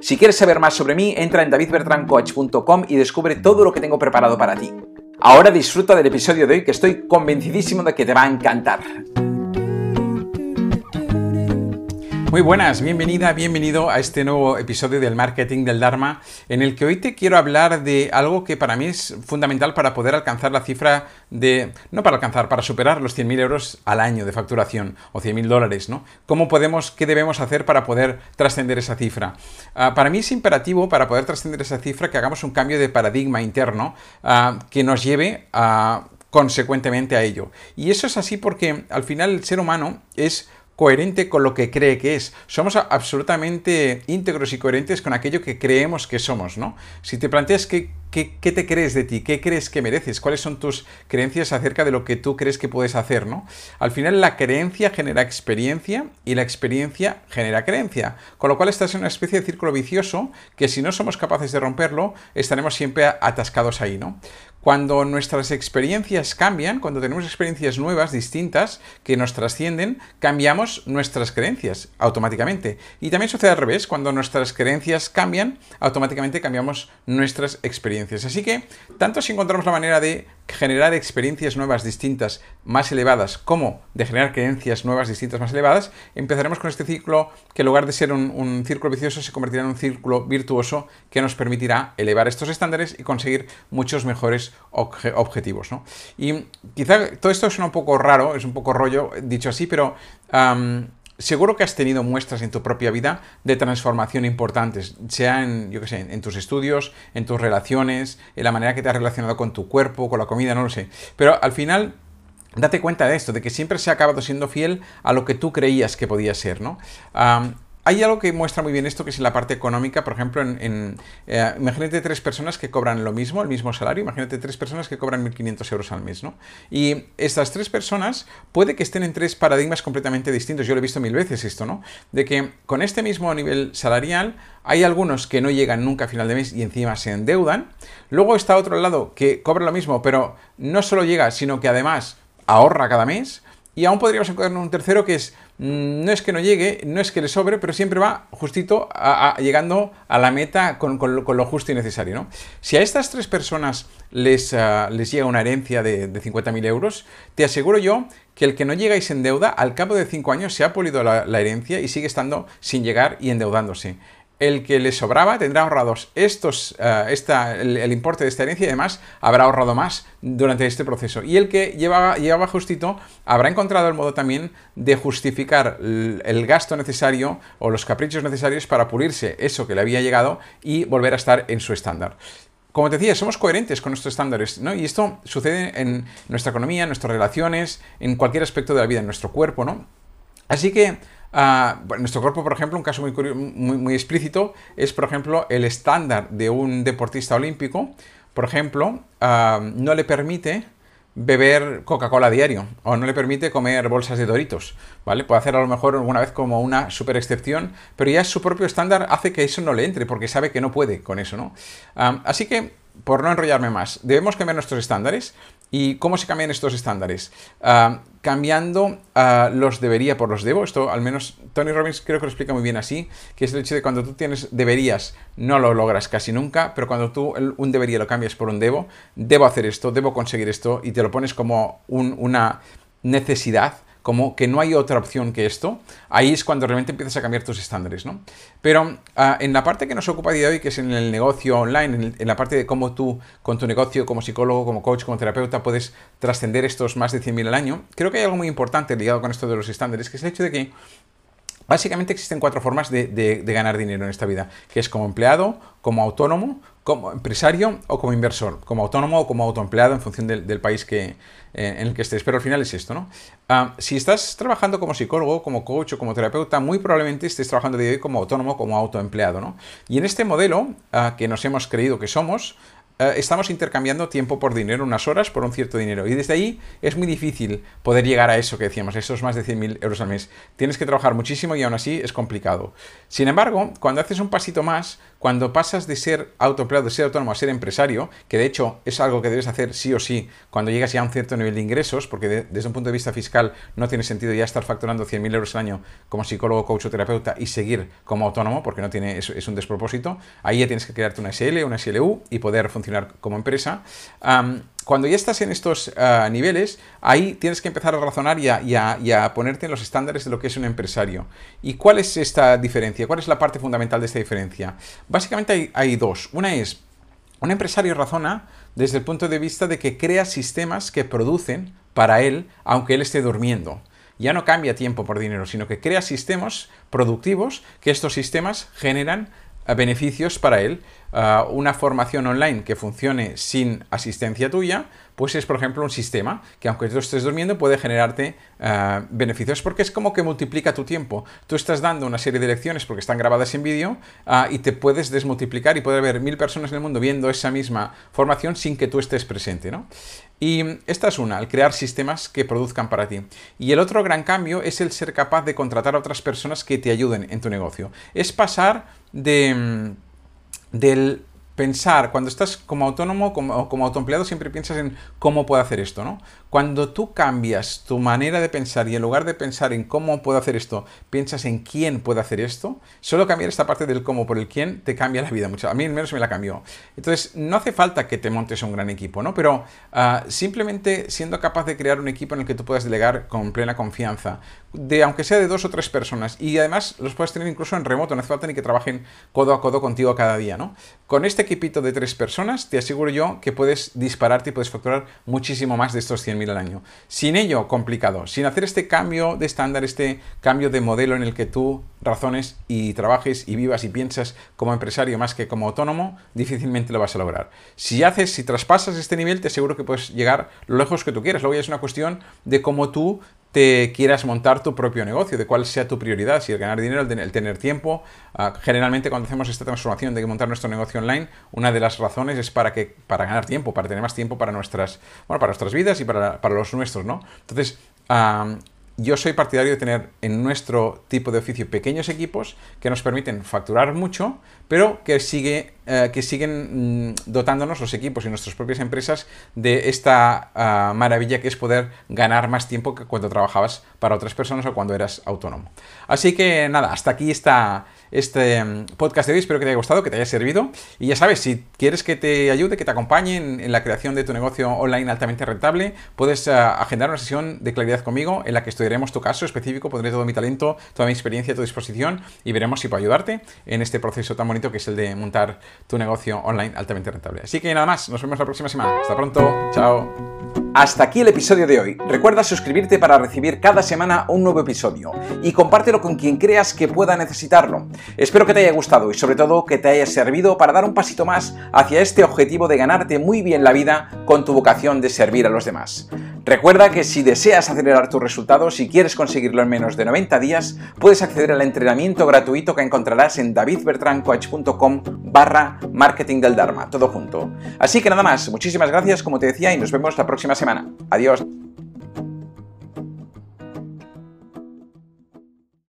Si quieres saber más sobre mí, entra en davidbertrancoach.com y descubre todo lo que tengo preparado para ti. Ahora disfruta del episodio de hoy que estoy convencidísimo de que te va a encantar. Muy buenas, bienvenida, bienvenido a este nuevo episodio del Marketing del Dharma, en el que hoy te quiero hablar de algo que para mí es fundamental para poder alcanzar la cifra de, no para alcanzar, para superar los 100.000 euros al año de facturación o 100.000 dólares, ¿no? ¿Cómo podemos, qué debemos hacer para poder trascender esa cifra? Ah, para mí es imperativo, para poder trascender esa cifra, que hagamos un cambio de paradigma interno ah, que nos lleve a consecuentemente a ello. Y eso es así porque al final el ser humano es coherente con lo que cree que es. Somos absolutamente íntegros y coherentes con aquello que creemos que somos, ¿no? Si te planteas qué, qué, te crees de ti, qué crees que mereces, cuáles son tus creencias acerca de lo que tú crees que puedes hacer, ¿no? Al final la creencia genera experiencia y la experiencia genera creencia, con lo cual estás en una especie de círculo vicioso que si no somos capaces de romperlo, estaremos siempre atascados ahí, ¿no? Cuando nuestras experiencias cambian, cuando tenemos experiencias nuevas, distintas, que nos trascienden, cambiamos nuestras creencias automáticamente. Y también sucede al revés, cuando nuestras creencias cambian, automáticamente cambiamos nuestras experiencias. Así que, tanto si encontramos la manera de generar experiencias nuevas, distintas, más elevadas, como de generar creencias nuevas, distintas, más elevadas, empezaremos con este ciclo que en lugar de ser un, círculo vicioso se convertirá en un círculo virtuoso que nos permitirá elevar estos estándares y conseguir muchos mejores objetivos. Y quizá todo esto es un poco raro, es un poco rollo dicho así, pero seguro que has tenido muestras en tu propia vida de transformación importantes, sea en, yo sé, en tus estudios, en tus relaciones, en la manera que te has relacionado con tu cuerpo, con la comida, no lo sé. Pero al final date cuenta de esto, de que siempre se ha acabado siendo fiel a lo que tú creías que podía ser, ¿no? Hay algo que muestra muy bien esto, que es en la parte económica, por ejemplo, en, eh, imagínate tres personas que cobran lo mismo, el mismo salario, imagínate tres personas que cobran 1.500 euros al mes, ¿no? Y estas tres personas puede que estén en tres paradigmas completamente distintos, yo lo he visto mil veces esto, ¿no? De que con este mismo nivel salarial hay algunos que no llegan nunca a final de mes y encima se endeudan, luego está otro lado que cobra lo mismo, pero no solo llega, sino que además ahorra cada mes, y aún podríamos encontrar un tercero que es, mm, no es que no llegue, no es que le sobre, pero siempre va justito llegando a la meta con, lo, justo y necesario. ¿no? Si a estas tres personas les, ah, les llega una herencia de, de 50.000 euros, te aseguro yo que el que no llega y se endeuda, al cabo de cinco años se ha polido la, la herencia y sigue estando sin llegar y endeudándose el que le sobraba tendrá ahorrados estos, eh, el, importe de esta herencia y además habrá ahorrado más durante este proceso. Y el que llevaba, llevaba justito habrá encontrado el modo también de justificar el, gasto necesario o los caprichos necesarios para pulirse eso que le había llegado y volver a estar en su estándar. Como te decía, somos coherentes con nuestros estándares, ¿no? Y esto sucede en nuestra economía, en nuestras relaciones, en cualquier aspecto de la vida, en nuestro cuerpo, ¿no? Así que Uh, nuestro cuerpo, por ejemplo, un caso muy, muy, explícito es, por ejemplo, el estándar de un deportista olímpico, por ejemplo, ah, no le permite beber Coca-Cola diario o no le permite comer bolsas de Doritos, ¿vale? Puede hacer a lo mejor alguna vez como una super excepción, pero ya su propio estándar hace que eso no le entre porque sabe que no puede con eso, ¿no? Ah, así que, por no enrollarme más, debemos cambiar nuestros estándares, ¿Y cómo se cambian estos estándares? Ah, cambiando uh, los debería por los debo. Esto al menos Tony Robbins creo que lo explica muy bien así, que es el hecho de cuando tú tienes deberías no lo logras casi nunca, pero cuando tú un debería lo cambias por un debo, debo hacer esto, debo conseguir esto y te lo pones como una necesidad, como que no hay otra opción que esto, ahí es cuando realmente empiezas a cambiar tus estándares, ¿no? Pero ah, en la parte que nos ocupa día de hoy, que es en el negocio online, en, la parte de cómo tú, con tu negocio, como psicólogo, como coach, como terapeuta, puedes trascender estos más de 100.000 al año, creo que hay algo muy importante ligado con esto de los estándares, que es el hecho de que Básicamente existen cuatro formas de, de, ganar dinero en esta vida, que es como empleado, como autónomo, como empresario o como inversor, como autónomo o como autoempleado en función del, país que, eh, en el que estés. Pero al final es esto, ¿no? Ah, si estás trabajando como psicólogo, como coach o como terapeuta, muy probablemente estés trabajando de hoy como autónomo, como autoempleado, ¿no? Y en este modelo ah, que nos hemos creído que somos, eh, estamos intercambiando tiempo por dinero, unas horas por un cierto dinero. Y desde ahí es muy difícil poder llegar a eso que decíamos, esos más de 100.000 euros al mes. Tienes que trabajar muchísimo y aún así es complicado. Sin embargo, cuando haces un pasito más, cuando pasas de ser autoempleado, de ser autónomo a ser empresario, que de hecho es algo que debes hacer sí o sí cuando llegas ya a un cierto nivel de ingresos, porque desde un punto de vista fiscal no tiene sentido ya estar facturando 100.000 euros al año como psicólogo, coach o terapeuta y seguir como autónomo, porque no tiene, es, es un despropósito. Ahí ya tienes que crearte una SL, una SLU y poder funcionar como empresa. Cuando ya estás en estos ah, niveles, ahí tienes que empezar a razonar y a, ponerte en los estándares de lo que es un empresario. ¿Y cuál es esta diferencia? ¿Cuál es la parte fundamental de esta diferencia? Básicamente hay dos. Una es, un empresario razona desde el punto de vista de que crea sistemas que producen para él, aunque él esté durmiendo ya no cambia tiempo por dinero, sino que crea sistemas productivos que estos sistemas generan beneficios para él. Ah, una formación online que funcione sin asistencia tuya, pues es, por ejemplo, un sistema que aunque tú estés durmiendo puede generarte ah, beneficios porque es como que multiplica tu tiempo. Tú estás dando una serie de lecciones porque están grabadas en vídeo ah, y te puedes desmultiplicar y puede haber mil personas en el mundo viendo esa misma formación sin que tú estés presente, ¿no? Y esta es una, el crear sistemas que produzcan para ti. Y el otro gran cambio es el ser capaz de contratar a otras personas que te ayuden en tu negocio. Es pasar de, mm, del pensar, cuando estás como autónomo como, como autoempleado, siempre piensas en cómo puedo hacer esto, ¿no? Cuando tú cambias tu manera de pensar y en lugar de pensar en cómo puedo hacer esto, piensas en quién puede hacer esto, solo cambiar esta parte del cómo por el quién te cambia la vida mucho. A mí al menos me la cambió. Entonces, no hace falta que te montes un gran equipo, ¿no? Pero ah, simplemente siendo capaz de crear un equipo en el que tú puedas delegar con plena confianza, de aunque sea de dos o tres personas, y además los puedes tener incluso en remoto, no hace falta ni que trabajen codo a codo contigo cada día, ¿no? Con este equipito de tres personas, te aseguro yo que puedes dispararte y puedes facturar muchísimo más de estos 100 al año. Sin ello, complicado. Sin hacer este cambio de estándar, este cambio de modelo en el que tú razones y trabajes y vivas y piensas como empresario más que como autónomo, difícilmente lo vas a lograr. Si haces, si traspasas este nivel, te aseguro que puedes llegar lo lejos que tú quieras. Luego ya es una cuestión de cómo tú te quieras montar tu propio negocio, de cuál sea tu prioridad, si el ganar dinero, el, tener tiempo. Ah, generalmente cuando hacemos esta transformación de montar nuestro negocio online, una de las razones es para que para ganar tiempo, para tener más tiempo para nuestras, bueno, para nuestras vidas y para, los nuestros, ¿no? Entonces, yo soy partidario de tener en nuestro tipo de oficio pequeños equipos que nos permiten facturar mucho, pero que, sigue, eh, que siguen mm, dotándonos los equipos y nuestras propias empresas de esta ah, maravilla que es poder ganar más tiempo que cuando trabajabas para otras personas o cuando eras autónomo. Así que nada, hasta aquí está este mm, podcast de hoy. Espero que te haya gustado, que te haya servido. Y ya sabes, si quieres que te ayude, que te acompañe en, la creación de tu negocio online altamente rentable, puedes ah, agendar una sesión de claridad conmigo en la que estudiaremos tu caso específico, pondré todo mi talento, toda mi experiencia a tu disposición y veremos si puedo ayudarte en este proceso tan bonito que es el de montar tu negocio online altamente rentable. Así que nada más, nos vemos la próxima semana. Hasta pronto, chao. Hasta aquí el episodio de hoy. Recuerda suscribirte para recibir cada semana un nuevo episodio y compártelo con quien creas que pueda necesitarlo. Espero que te haya gustado y sobre todo que te haya servido para dar un pasito más hacia este objetivo de ganarte muy bien la vida con tu vocación de servir a los demás. Recuerda que si deseas acelerar tus resultados y quieres conseguirlo en menos de 90 días, puedes acceder al entrenamiento gratuito que encontrarás en davidbertrancoach.com barra marketing del Dharma, todo junto. Así que nada más, muchísimas gracias como te decía y nos vemos la próxima semana. Adiós.